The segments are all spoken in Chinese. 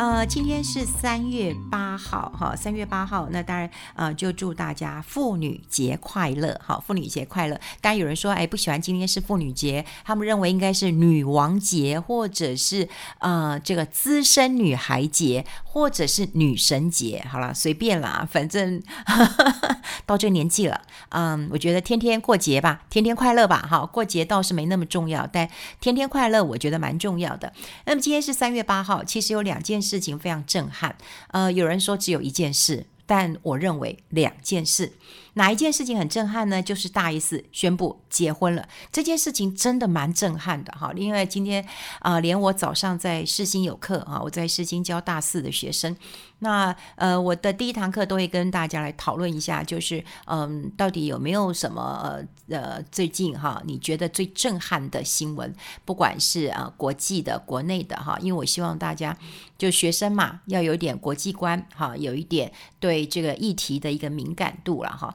呃，今天是三月八号，哈，三月八号，那当然，呃，就祝大家妇女节快乐，好，妇女节快乐。当然有人说，哎，不喜欢今天是妇女节，他们认为应该是女王节，或者是呃，这个资深女孩节，或者是女神节。好了，随便啦，反正呵呵 到这个年纪了，嗯，我觉得天天过节吧，天天快乐吧，好，过节倒是没那么重要，但天天快乐，我觉得蛮重要的。那么今天是三月八号，其实有两件事。事情非常震撼，呃，有人说只有一件事，但我认为两件事。哪一件事情很震撼呢？就是大 S 宣布结婚了，这件事情真的蛮震撼的哈。因为今天啊、连我早上在世新有课啊，我在世新教大四的学生。那呃，我的第一堂课都会跟大家来讨论一下，就是嗯，到底有没有什么呃呃，最近哈，你觉得最震撼的新闻，不管是啊、呃、国际的、国内的哈，因为我希望大家就学生嘛，要有点国际观哈，有一点对这个议题的一个敏感度了哈。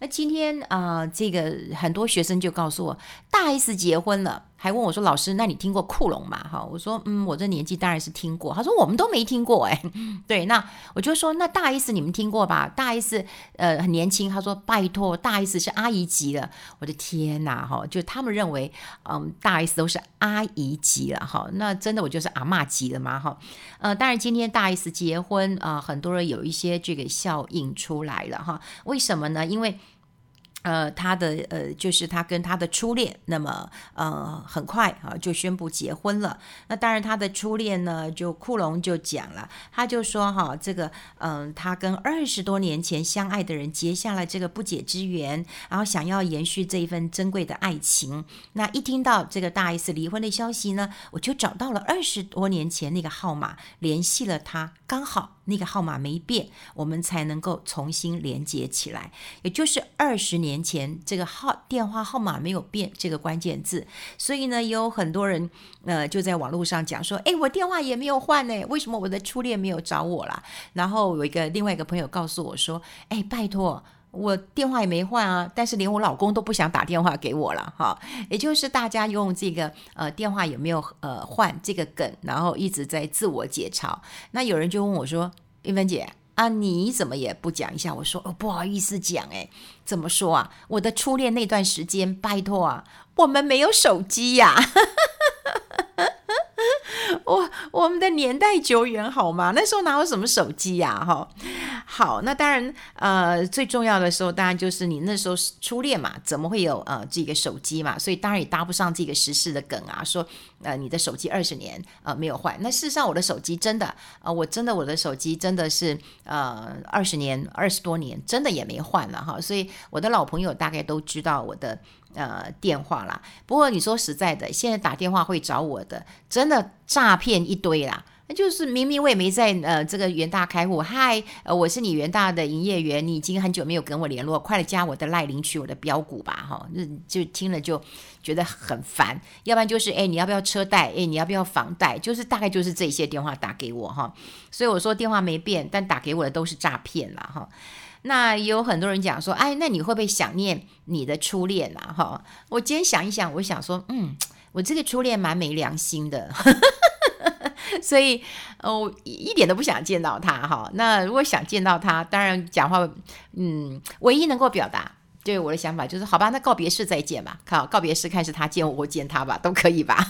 那今天啊、这个很多学生就告诉我，大 S 结婚了。还问我说：“老师，那你听过库龙吗？”哈，我说：“嗯，我这年纪当然是听过。”他说：“我们都没听过。”哎，对，那我就说：“那大 S 你们听过吧？大 S 呃很年轻。”他说：“拜托，大 S 是阿姨级的。”我的天呐，哈，就他们认为，嗯，大 S 都是阿姨级了，哈，那真的我就是阿嬷级了嘛？哈，呃，当然今天大 S 结婚啊、很多人有一些这个效应出来了，哈，为什么呢？因为呃，他的呃，就是他跟他的初恋，那么呃，很快啊就宣布结婚了。那当然，他的初恋呢，就库隆就讲了，他就说哈，这个嗯、他跟二十多年前相爱的人结下了这个不解之缘，然后想要延续这一份珍贵的爱情。那一听到这个大 S 离婚的消息呢，我就找到了二十多年前那个号码，联系了他，刚好。那个号码没变，我们才能够重新连接起来。也就是二十年前这个号电话号码没有变这个关键字，所以呢，有很多人呃就在网络上讲说：“哎，我电话也没有换呢，为什么我的初恋没有找我啦？”然后有一个另外一个朋友告诉我说：“哎，拜托。”我电话也没换啊，但是连我老公都不想打电话给我了哈。也就是大家用这个呃电话有没有呃换这个梗，然后一直在自我解嘲。那有人就问我说：“韵芬姐啊，你怎么也不讲一下？”我说：“哦，不好意思讲哎，怎么说啊？我的初恋那段时间，拜托啊，我们没有手机呀。” 我我们的年代久远好吗？那时候哪有什么手机呀？哈，好，那当然，呃，最重要的时候当然就是你那时候是初恋嘛，怎么会有呃这个手机嘛？所以当然也搭不上这个时事的梗啊，说呃你的手机二十年呃没有换。那事实上我的手机真的呃我真的我的手机真的是呃二十年二十多年真的也没换了哈。所以我的老朋友大概都知道我的。呃，电话啦。不过你说实在的，现在打电话会找我的，真的诈骗一堆啦。就是明明我也没在呃这个元大开户，嗨，呃，我是你元大的营业员，你已经很久没有跟我联络，快来加我的赖领取我的标股吧，哈，就就听了就觉得很烦。要不然就是哎，你要不要车贷？哎，你要不要房贷？就是大概就是这些电话打给我哈。所以我说电话没变，但打给我的都是诈骗啦哈。那有很多人讲说，哎，那你会不会想念你的初恋啊？哈，我今天想一想，我想说，嗯，我这个初恋蛮没良心的，所以哦，一点都不想见到他哈。那如果想见到他，当然讲话，嗯，唯一能够表达对我的想法就是，好吧，那告别式再见吧。好，告别式看是他见我，我见他吧，都可以吧。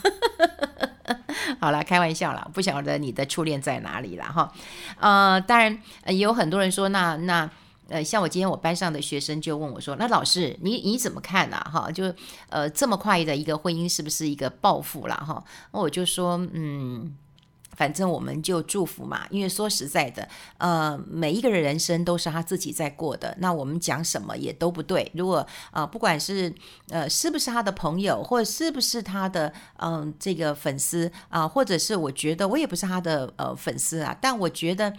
好了，开玩笑了，不晓得你的初恋在哪里了哈。呃，当然也有很多人说，那那。呃，像我今天我班上的学生就问我说：“那老师，你你怎么看呢？哈，就呃这么快的一个婚姻是不是一个报复了？哈，我就说，嗯，反正我们就祝福嘛。因为说实在的，呃，每一个人人生都是他自己在过的，那我们讲什么也都不对。如果呃不管是呃是不是他的朋友，或者是不是他的嗯、这个粉丝啊、或者是我觉得我也不是他的呃粉丝啊，但我觉得。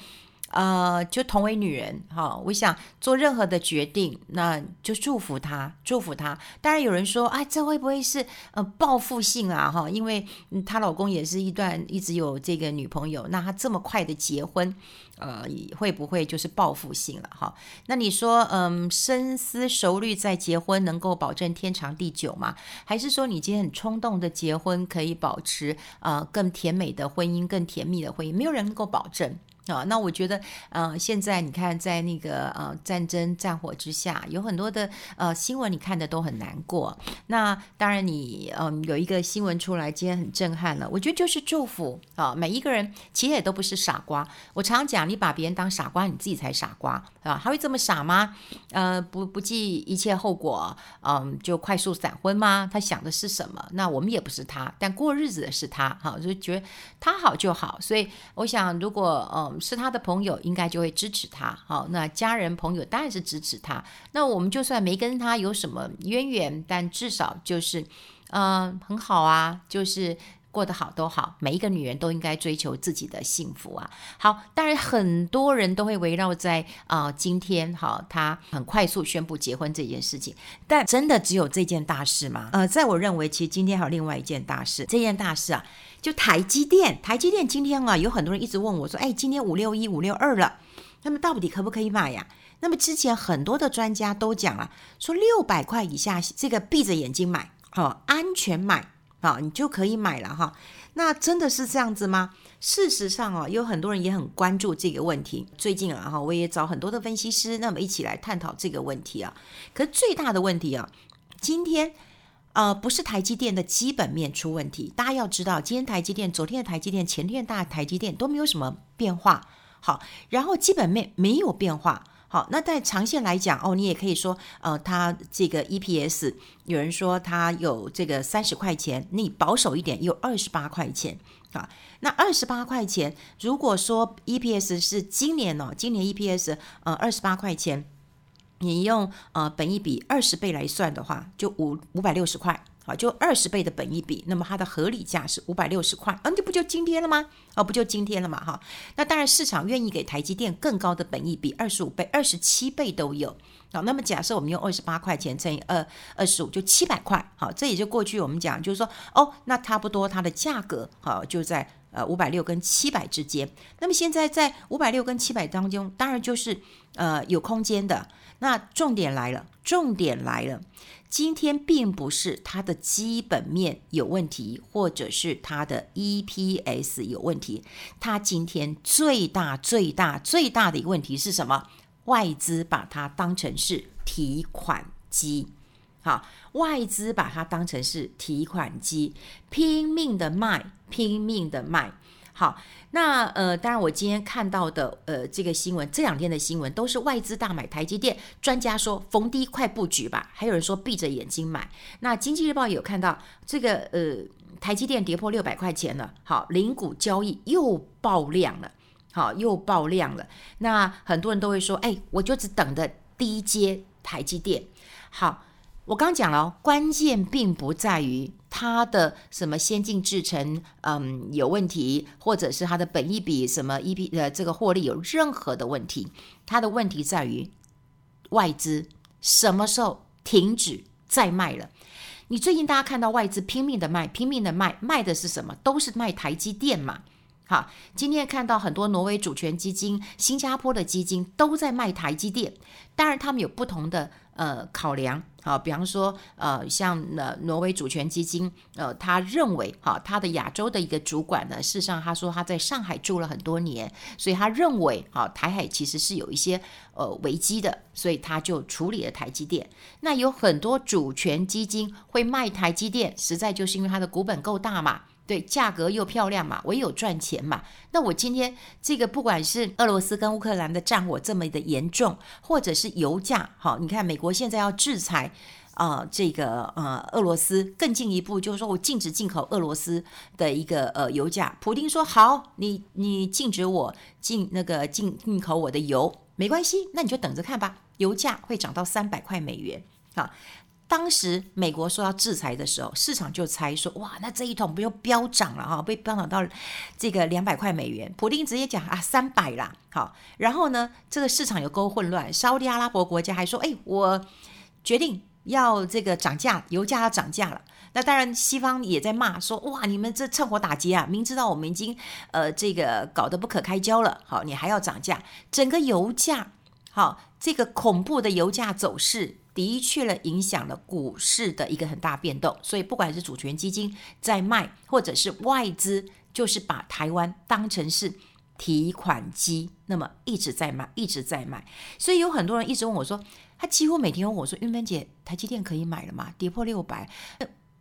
呃，就同为女人哈，我想做任何的决定，那就祝福她，祝福她。当然有人说，哎，这会不会是呃报复性啊？哈，因为她老公也是一段一直有这个女朋友，那她这么快的结婚，呃，会不会就是报复性了？哈，那你说，嗯，深思熟虑再结婚，能够保证天长地久吗？还是说你今天很冲动的结婚，可以保持呃更甜美的婚姻，更甜蜜的婚姻？没有人能够保证。啊，那我觉得，呃，现在你看，在那个呃战争战火之下，有很多的呃新闻，你看的都很难过。那当然你，嗯有一个新闻出来，今天很震撼了。我觉得就是祝福啊，每一个人其实也都不是傻瓜。我常讲，你把别人当傻瓜，你自己才傻瓜啊。他会这么傻吗？呃，不不计一切后果，嗯，就快速闪婚吗？他想的是什么？那我们也不是他，但过日子的是他，哈，就觉得他好就好。所以我想，如果嗯。是他的朋友，应该就会支持他。好，那家人朋友当然是支持他。那我们就算没跟他有什么渊源，但至少就是，嗯、很好啊，就是过得好都好。每一个女人都应该追求自己的幸福啊。好，当然很多人都会围绕在啊、今天好，他很快速宣布结婚这件事情。但真的只有这件大事吗？呃，在我认为，其实今天还有另外一件大事。这件大事啊。就台积电，台积电今天啊，有很多人一直问我说：“哎，今天五六一、五六二了，那么到底可不可以买呀？”那么之前很多的专家都讲了，说六百块以下这个闭着眼睛买，哦，安全买啊，你就可以买了哈。那真的是这样子吗？事实上啊，有很多人也很关注这个问题。最近啊，哈，我也找很多的分析师，那么一起来探讨这个问题啊。可最大的问题啊，今天。呃，不是台积电的基本面出问题，大家要知道，今天台积电、昨天的台积电、前天大台积电都没有什么变化，好，然后基本面没有变化，好，那在长线来讲，哦，你也可以说，呃，它这个 EPS，有人说它有这个三十块钱，你保守一点，有二十八块钱，啊，那二十八块钱，如果说 EPS 是今年哦，今年 EPS 呃二十八块钱。你用呃本益比二十倍来算的话，就五五百六十块，好，就二十倍的本益比，那么它的合理价是五百六十块，啊，这不就今天了吗？哦，不就今天了嘛，哈，那当然市场愿意给台积电更高的本益比，二十五倍、二十七倍都有，好，那么假设我们用二十八块钱乘以二二十五，就七百块，好，这也就过去我们讲就是说，哦，那差不多它的价格，好，就在呃五百六跟七百之间，那么现在在五百六跟七百当中，当然就是呃有空间的。那重点来了，重点来了，今天并不是它的基本面有问题，或者是它的 EPS 有问题，它今天最大、最大、最大的一个问题是什么？外资把它当成是提款机，好，外资把它当成是提款机，拼命的卖，拼命的卖。好，那呃，当然，我今天看到的呃这个新闻，这两天的新闻都是外资大买台积电，专家说逢低快布局吧，还有人说闭着眼睛买。那经济日报有看到这个呃台积电跌破六百块钱了，好，零股交易又爆量了，好，又爆量了。那很多人都会说，哎，我就只等着低阶台积电。好，我刚讲了，关键并不在于。它的什么先进制程，嗯，有问题，或者是它的本益比什么 EP 呃这个获利有任何的问题，它的问题在于外资什么时候停止再卖了？你最近大家看到外资拼命的卖，拼命的卖，卖的是什么？都是卖台积电嘛。好，今天看到很多挪威主权基金、新加坡的基金都在卖台积电，当然他们有不同的。呃，考量好，比方说，呃，像呃挪威主权基金，呃，他认为，哈，他的亚洲的一个主管呢，事实上他说他在上海住了很多年，所以他认为，哈，台海其实是有一些呃危机的，所以他就处理了台积电。那有很多主权基金会卖台积电，实在就是因为它的股本够大嘛。对，价格又漂亮嘛，我也有赚钱嘛。那我今天这个不管是俄罗斯跟乌克兰的战火这么的严重，或者是油价，好，你看美国现在要制裁啊、这个呃俄罗斯，更进一步就是说我禁止进口俄罗斯的一个呃油价。普丁说好，你你禁止我进那个进进口我的油，没关系，那你就等着看吧，油价会涨到三百块美元啊。当时美国说要制裁的时候，市场就猜说，哇，那这一桶不就飙涨了哈，被飙涨到这个两百块美元。普丁直接讲啊，三百啦，好，然后呢，这个市场有够混乱，沙乌地阿拉伯国家还说，哎，我决定要这个涨价，油价要涨价了。那当然，西方也在骂说，哇，你们这趁火打劫啊！明知道我们已经呃这个搞得不可开交了，好，你还要涨价，整个油价，好，这个恐怖的油价走势。的确了，影响了股市的一个很大变动。所以，不管是主权基金在卖，或者是外资，就是把台湾当成是提款机，那么一直在卖，一直在卖。所以有很多人一直问我说，他几乎每天问我说：“韵芬姐，台积电可以买了吗？跌破六百？”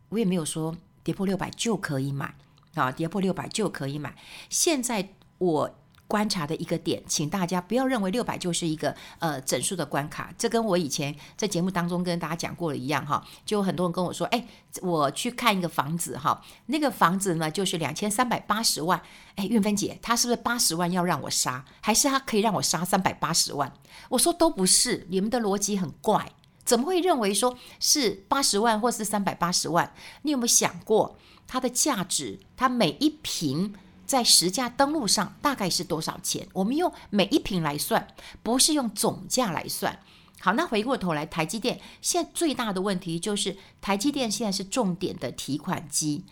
我也没有说跌破六百就可以买啊，跌破六百就可以买。现在我。观察的一个点，请大家不要认为六百就是一个呃整数的关卡，这跟我以前在节目当中跟大家讲过的一样哈，就很多人跟我说，哎，我去看一个房子哈，那个房子呢就是两千三百八十万，哎，韵芬姐，他是不是八十万要让我杀，还是他可以让我杀三百八十万？我说都不是，你们的逻辑很怪，怎么会认为说是八十万或是三百八十万？你有没有想过它的价值？它每一平？在实价登录上大概是多少钱？我们用每一瓶来算，不是用总价来算。好，那回过头来，台积电现在最大的问题就是，台积电现在是重点的提款机，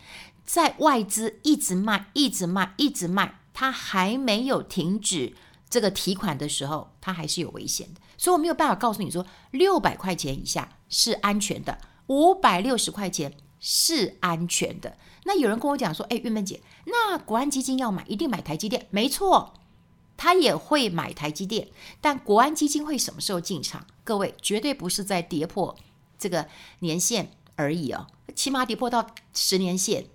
在外资一直卖、一直卖、一直卖，它还没有停止这个提款的时候，它还是有危险的。所以我没有办法告诉你说，六百块钱以下是安全的，五百六十块钱是安全的。那有人跟我讲说，哎，韵芬姐，那国安基金要买，一定买台积电？没错，他也会买台积电，但国安基金会什么时候进场？各位绝对不是在跌破这个年线而已哦，起码跌破到十年线。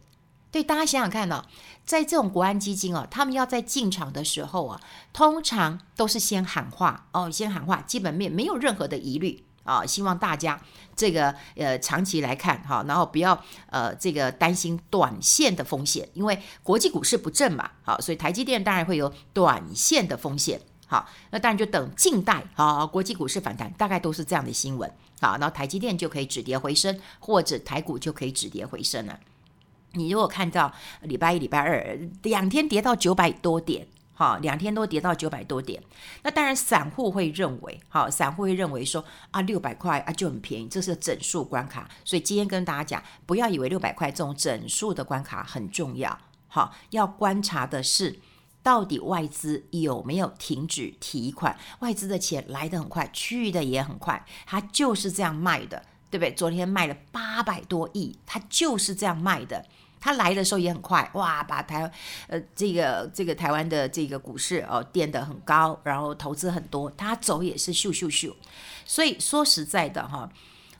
对，大家想想看哦，在这种国安基金哦，他们要在进场的时候啊，通常都是先喊话哦，先喊话，基本面没有任何的疑虑。啊，希望大家这个呃长期来看哈，然后不要呃这个担心短线的风险，因为国际股市不振嘛，好，所以台积电当然会有短线的风险。好，那当然就等近待啊，国际股市反弹，大概都是这样的新闻。好，然后台积电就可以止跌回升，或者台股就可以止跌回升了。你如果看到礼拜一、礼拜二两天跌到九百多点。好，两天都跌到九百多点，那当然散户会认为，好，散户会认为说啊，六百块啊就很便宜，这是整数关卡，所以今天跟大家讲，不要以为六百块这种整数的关卡很重要，好，要观察的是到底外资有没有停止提款，外资的钱来得很快，去的也很快，它就是这样卖的，对不对？昨天卖了八百多亿，它就是这样卖的。他来的时候也很快，哇，把台呃这个这个台湾的这个股市哦垫得很高，然后投资很多，他走也是咻咻咻。所以说实在的哈，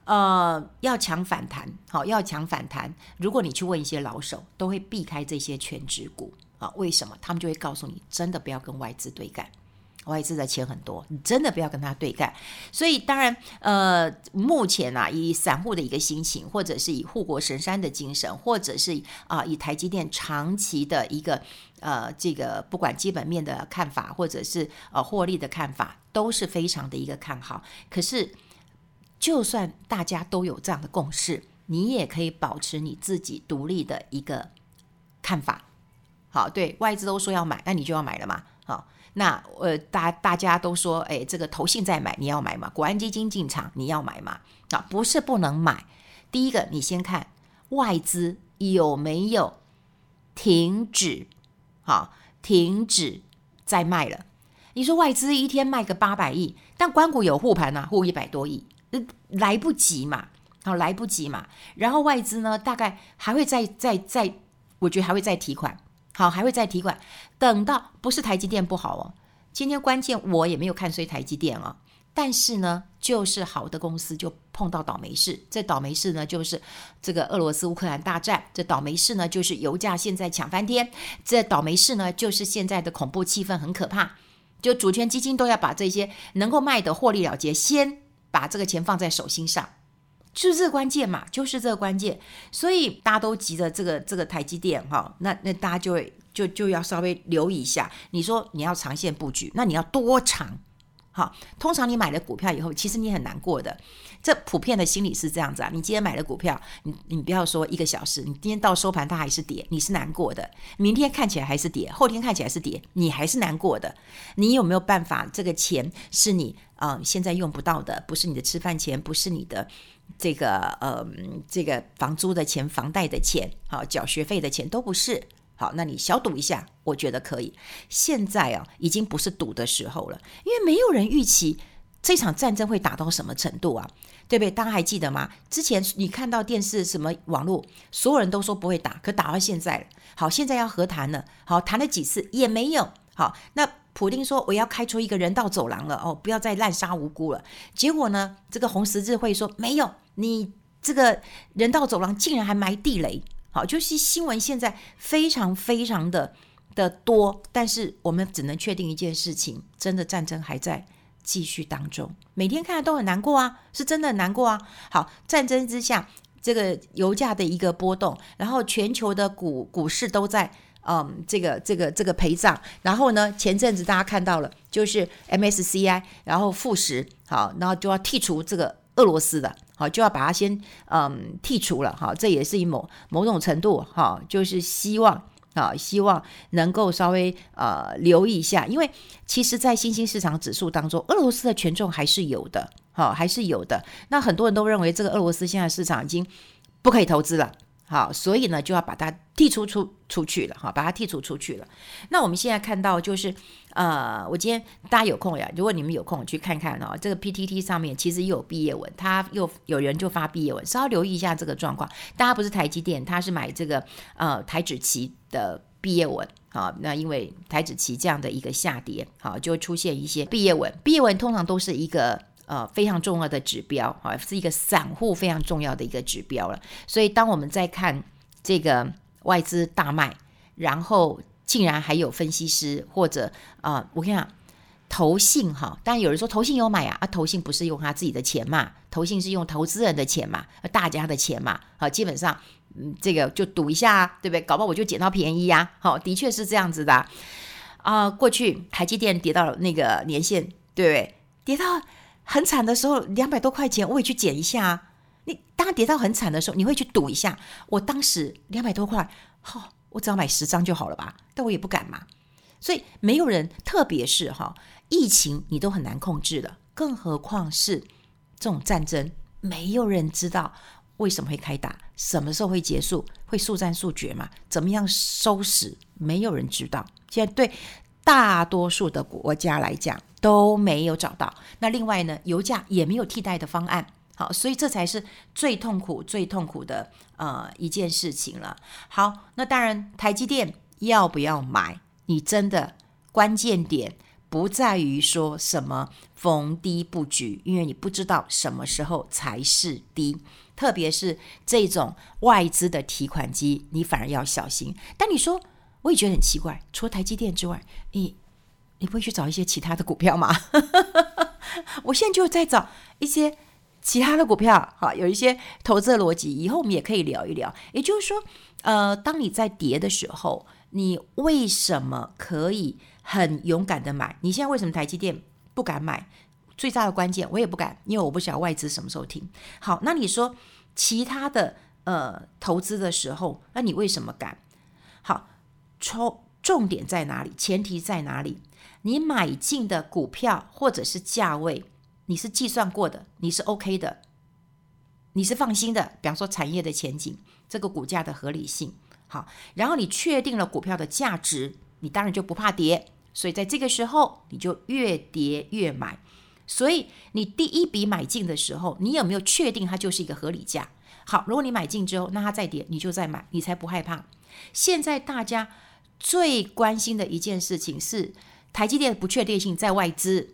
呃，要抢反弹，好，要抢反弹。如果你去问一些老手，都会避开这些权值股啊，为什么？他们就会告诉你，真的不要跟外资对干。外资的钱很多，你真的不要跟他对干。所以当然，呃，目前啊，以散户的一个心情，或者是以护国神山的精神，或者是啊，以台积电长期的一个呃，这个不管基本面的看法，或者是呃获利的看法，都是非常的一个看好。可是，就算大家都有这样的共识，你也可以保持你自己独立的一个看法。好，对外资都说要买，那你就要买了嘛。那呃，大大家都说，哎，这个投信在买，你要买吗？国安基金进场，你要买吗？啊，不是不能买。第一个，你先看外资有没有停止，好，停止再卖了。你说外资一天卖个八百亿，但关股有护盘呐，护一百多亿，来不及嘛，好，来不及嘛。然后外资呢，大概还会再再再，我觉得还会再提款。好，还会再提款，等到不是台积电不好哦。今天关键我也没有看衰台积电啊，但是呢，就是好的公司就碰到倒霉事。这倒霉事呢，就是这个俄罗斯乌克兰大战；这倒霉事呢，就是油价现在抢翻天；这倒霉事呢，就是现在的恐怖气氛很可怕。就主权基金都要把这些能够卖的获利了结，先把这个钱放在手心上。就是这个关键嘛，就是这个关键，所以大家都急着这个这个台积电哈，那那大家就会就就要稍微留意一下。你说你要长线布局，那你要多长好，通常你买了股票以后，其实你很难过的。这普遍的心理是这样子啊。你今天买了股票，你你不要说一个小时，你今天到收盘它还是跌，你是难过的。明天看起来还是跌，后天看起来是跌，你还是难过的。你有没有办法？这个钱是你啊、现在用不到的，不是你的吃饭钱，不是你的这个呃这个房租的钱、房贷的钱，好，缴学费的钱都不是。好，那你小赌一下，我觉得可以。现在啊，已经不是赌的时候了，因为没有人预期这场战争会打到什么程度啊，对不对？大家还记得吗？之前你看到电视、什么网络，所有人都说不会打，可打到现在了。好，现在要和谈了，好，谈了几次也没有。好，那普丁说我要开出一个人道走廊了，哦，不要再滥杀无辜了。结果呢，这个红十字会说没有，你这个人道走廊竟然还埋地雷。好，就是新闻现在非常非常的的多，但是我们只能确定一件事情：真的战争还在继续当中。每天看都很难过啊，是真的难过啊。好，战争之下，这个油价的一个波动，然后全球的股股市都在嗯这个这个这个陪葬。然后呢，前阵子大家看到了，就是 MSCI，然后富时，好，然后就要剔除这个俄罗斯的。好，就要把它先嗯剔除了哈，这也是一某某种程度哈，就是希望啊，希望能够稍微呃留意一下，因为其实，在新兴市场指数当中，俄罗斯的权重还是有的，好，还是有的。那很多人都认为这个俄罗斯现在市场已经不可以投资了。好，所以呢，就要把它剔除出出去了，哈，把它剔除出去了。那我们现在看到就是，呃，我今天大家有空呀，如果你们有空去看看哦，这个 PTT 上面其实又有毕业文，他又有人就发毕业文，稍微留意一下这个状况。大家不是台积电，他是买这个呃台指期的毕业文，好，那因为台指期这样的一个下跌，好，就会出现一些毕业文。毕业文通常都是一个。呃，非常重要的指标啊，是一个散户非常重要的一个指标了。所以，当我们在看这个外资大卖，然后竟然还有分析师或者啊、我跟你讲，投信哈，当然有人说投信有买啊，啊，投信不是用他自己的钱嘛，投信是用投资人的钱嘛，大家的钱嘛，好，基本上嗯，这个就赌一下啊，对不对？搞不好我就捡到便宜呀，好，的确是这样子的啊、过去台积电跌到了那个年线，对不对？跌到。很惨的时候，两百多块钱，我也去捡一下啊。你当跌到很惨的时候，你会去赌一下。我当时两百多块，好、哦，我只要买十张就好了吧？但我也不敢嘛。所以没有人，特别是哈，疫情你都很难控制的，更何况是这种战争，没有人知道为什么会开打，什么时候会结束，会速战速决嘛？怎么样收拾？没有人知道。现在对大多数的国家来讲。都没有找到。那另外呢，油价也没有替代的方案。好，所以这才是最痛苦、最痛苦的呃一件事情了。好，那当然，台积电要不要买？你真的关键点不在于说什么逢低布局，因为你不知道什么时候才是低。特别是这种外资的提款机，你反而要小心。但你说，我也觉得很奇怪，除了台积电之外，你。你不会去找一些其他的股票吗？我现在就在找一些其他的股票，哈，有一些投资的逻辑，以后我们也可以聊一聊。也就是说，呃，当你在跌的时候，你为什么可以很勇敢的买？你现在为什么台积电不敢买？最大的关键，我也不敢，因为我不晓得外资什么时候停。好，那你说其他的呃投资的时候，那你为什么敢？好，重重点在哪里？前提在哪里？你买进的股票或者是价位，你是计算过的，你是 OK 的，你是放心的。比方说产业的前景，这个股价的合理性，好，然后你确定了股票的价值，你当然就不怕跌。所以在这个时候，你就越跌越买。所以你第一笔买进的时候，你有没有确定它就是一个合理价？好，如果你买进之后，那它再跌，你就再买，你才不害怕。现在大家最关心的一件事情是。台积电的不确定性在外资，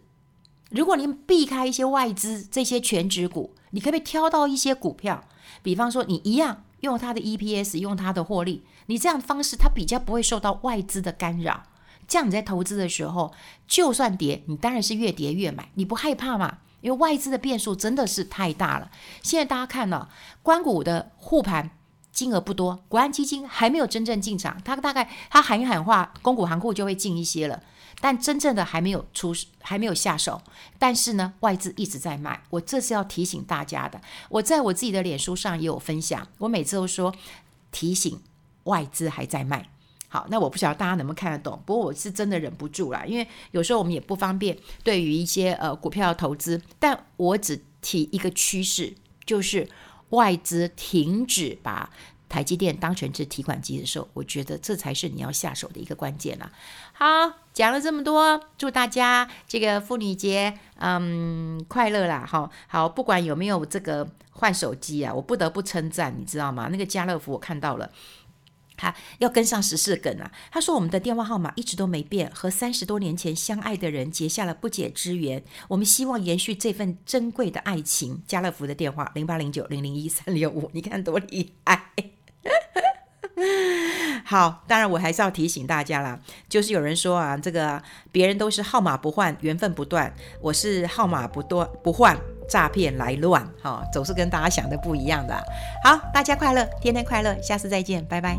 如果您避开一些外资这些全值股，你可不可以挑到一些股票？比方说，你一样用它的 EPS，用它的获利，你这样的方式它比较不会受到外资的干扰。这样你在投资的时候，就算跌，你当然是越跌越买，你不害怕嘛？因为外资的变数真的是太大了。现在大家看了，关股的护盘金额不多，国安基金还没有真正进场，它大概它喊一喊话，公股行库就会进一些了，但真正的还没有出，还没有下手。但是呢，外资一直在卖，我这是要提醒大家的。我在我自己的脸书上也有分享，我每次都说提醒外资还在卖。好，那我不晓得大家能不能看得懂，不过我是真的忍不住啦，因为有时候我们也不方便对于一些呃股票的投资，但我只提一个趋势，就是。外资停止把台积电当成是提款机的时候，我觉得这才是你要下手的一个关键了。好，讲了这么多，祝大家这个妇女节嗯快乐啦！好，好，不管有没有这个换手机啊，我不得不称赞，你知道吗？那个家乐福我看到了。他要跟上十四梗啊！他说：“我们的电话号码一直都没变，和三十多年前相爱的人结下了不解之缘。我们希望延续这份珍贵的爱情。”家乐福的电话零八零九零零一三六五，你看多厉害！好，当然我还是要提醒大家啦，就是有人说啊，这个别人都是号码不换，缘分不断，我是号码不断不换，诈骗来乱，哈，总是跟大家想的不一样的。好，大家快乐，天天快乐，下次再见，拜拜。